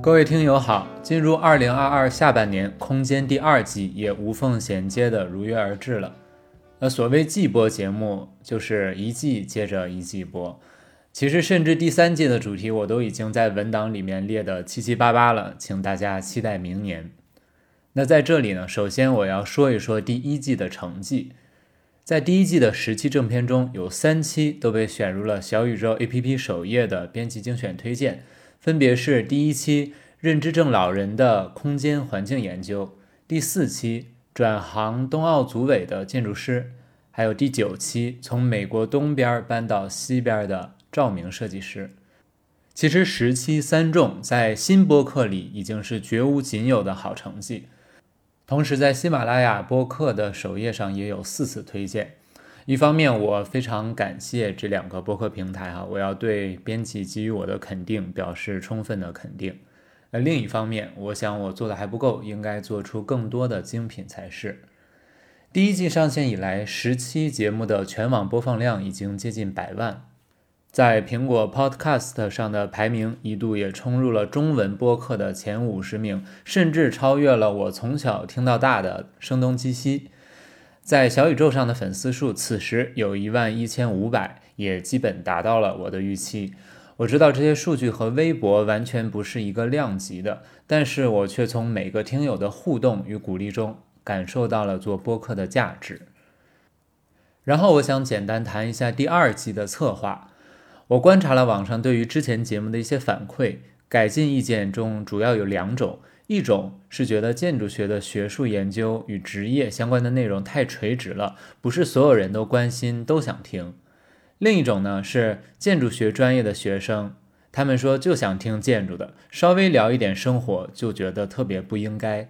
各位听友好，进入二零二二下半年，空间第二季也无缝衔接的如约而至了。那所谓季播节目，就是一季接着一季播。其实，甚至第三季的主题我都已经在文档里面列的七七八八了，请大家期待明年。那在这里呢，首先我要说一说第一季的成绩。在第一季的十期正片中，有三期都被选入了小宇宙 APP 首页的编辑精选推荐。分别是第一期认知症老人的空间环境研究，第四期转行冬奥组委的建筑师，还有第九期从美国东边搬到西边的照明设计师。其实十期三中在新播客里已经是绝无仅有的好成绩，同时在喜马拉雅播客的首页上也有四次推荐。一方面，我非常感谢这两个播客平台哈，我要对编辑给予我的肯定表示充分的肯定。那另一方面，我想我做的还不够，应该做出更多的精品才是。第一季上线以来，十期节目的全网播放量已经接近百万，在苹果 Podcast 上的排名一度也冲入了中文播客的前五十名，甚至超越了我从小听到大的《声东击西》。在小宇宙上的粉丝数，此时有一万一千五百，也基本达到了我的预期。我知道这些数据和微博完全不是一个量级的，但是我却从每个听友的互动与鼓励中，感受到了做播客的价值。然后我想简单谈一下第二季的策划。我观察了网上对于之前节目的一些反馈，改进意见中主要有两种。一种是觉得建筑学的学术研究与职业相关的内容太垂直了，不是所有人都关心都想听；另一种呢是建筑学专业的学生，他们说就想听建筑的，稍微聊一点生活就觉得特别不应该。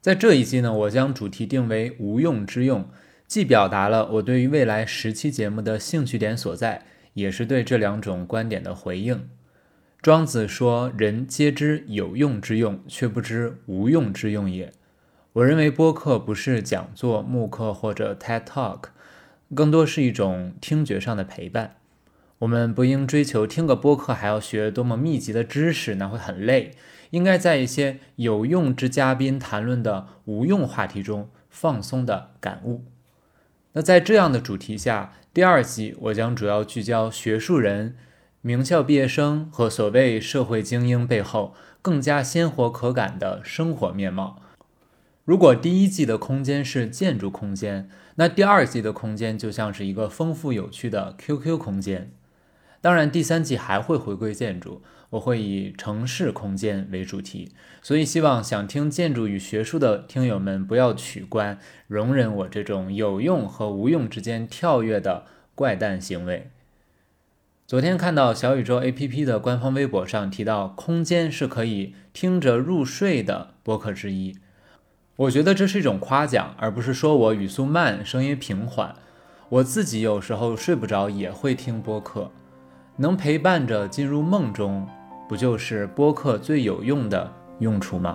在这一季呢，我将主题定为无用之用，既表达了我对于未来十期节目的兴趣点所在，也是对这两种观点的回应。庄子说：“人皆知有用之用，却不知无用之用也。”我认为播客不是讲座、慕课或者 TED Talk，更多是一种听觉上的陪伴。我们不应追求听个播客还要学多么密集的知识，那会很累。应该在一些有用之嘉宾谈论的无用话题中放松的感悟。那在这样的主题下，第二季我将主要聚焦学术人。名校毕业生和所谓社会精英背后更加鲜活可感的生活面貌。如果第一季的空间是建筑空间，那第二季的空间就像是一个丰富有趣的 QQ 空间。当然，第三季还会回归建筑，我会以城市空间为主题。所以，希望想听建筑与学术的听友们不要取关，容忍我这种有用和无用之间跳跃的怪诞行为。昨天看到小宇宙 APP 的官方微博上提到，空间是可以听着入睡的播客之一。我觉得这是一种夸奖，而不是说我语速慢、声音平缓。我自己有时候睡不着也会听播客，能陪伴着进入梦中，不就是播客最有用的用处吗？